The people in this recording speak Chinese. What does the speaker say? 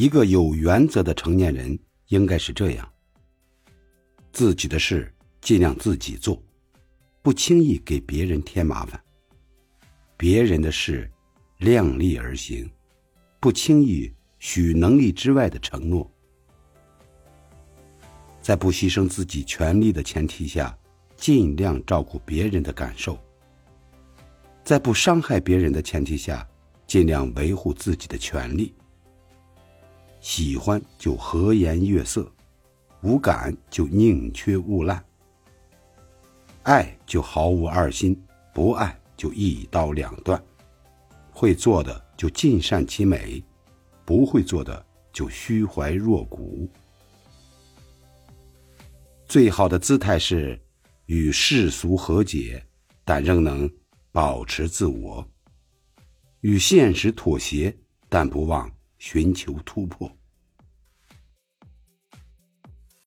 一个有原则的成年人应该是这样：自己的事尽量自己做，不轻易给别人添麻烦；别人的事量力而行，不轻易许能力之外的承诺。在不牺牲自己权利的前提下，尽量照顾别人的感受；在不伤害别人的前提下，尽量维护自己的权利。喜欢就和颜悦色，无感就宁缺毋滥；爱就毫无二心，不爱就一刀两断。会做的就尽善其美，不会做的就虚怀若谷。最好的姿态是与世俗和解，但仍能保持自我；与现实妥协，但不忘寻求突破。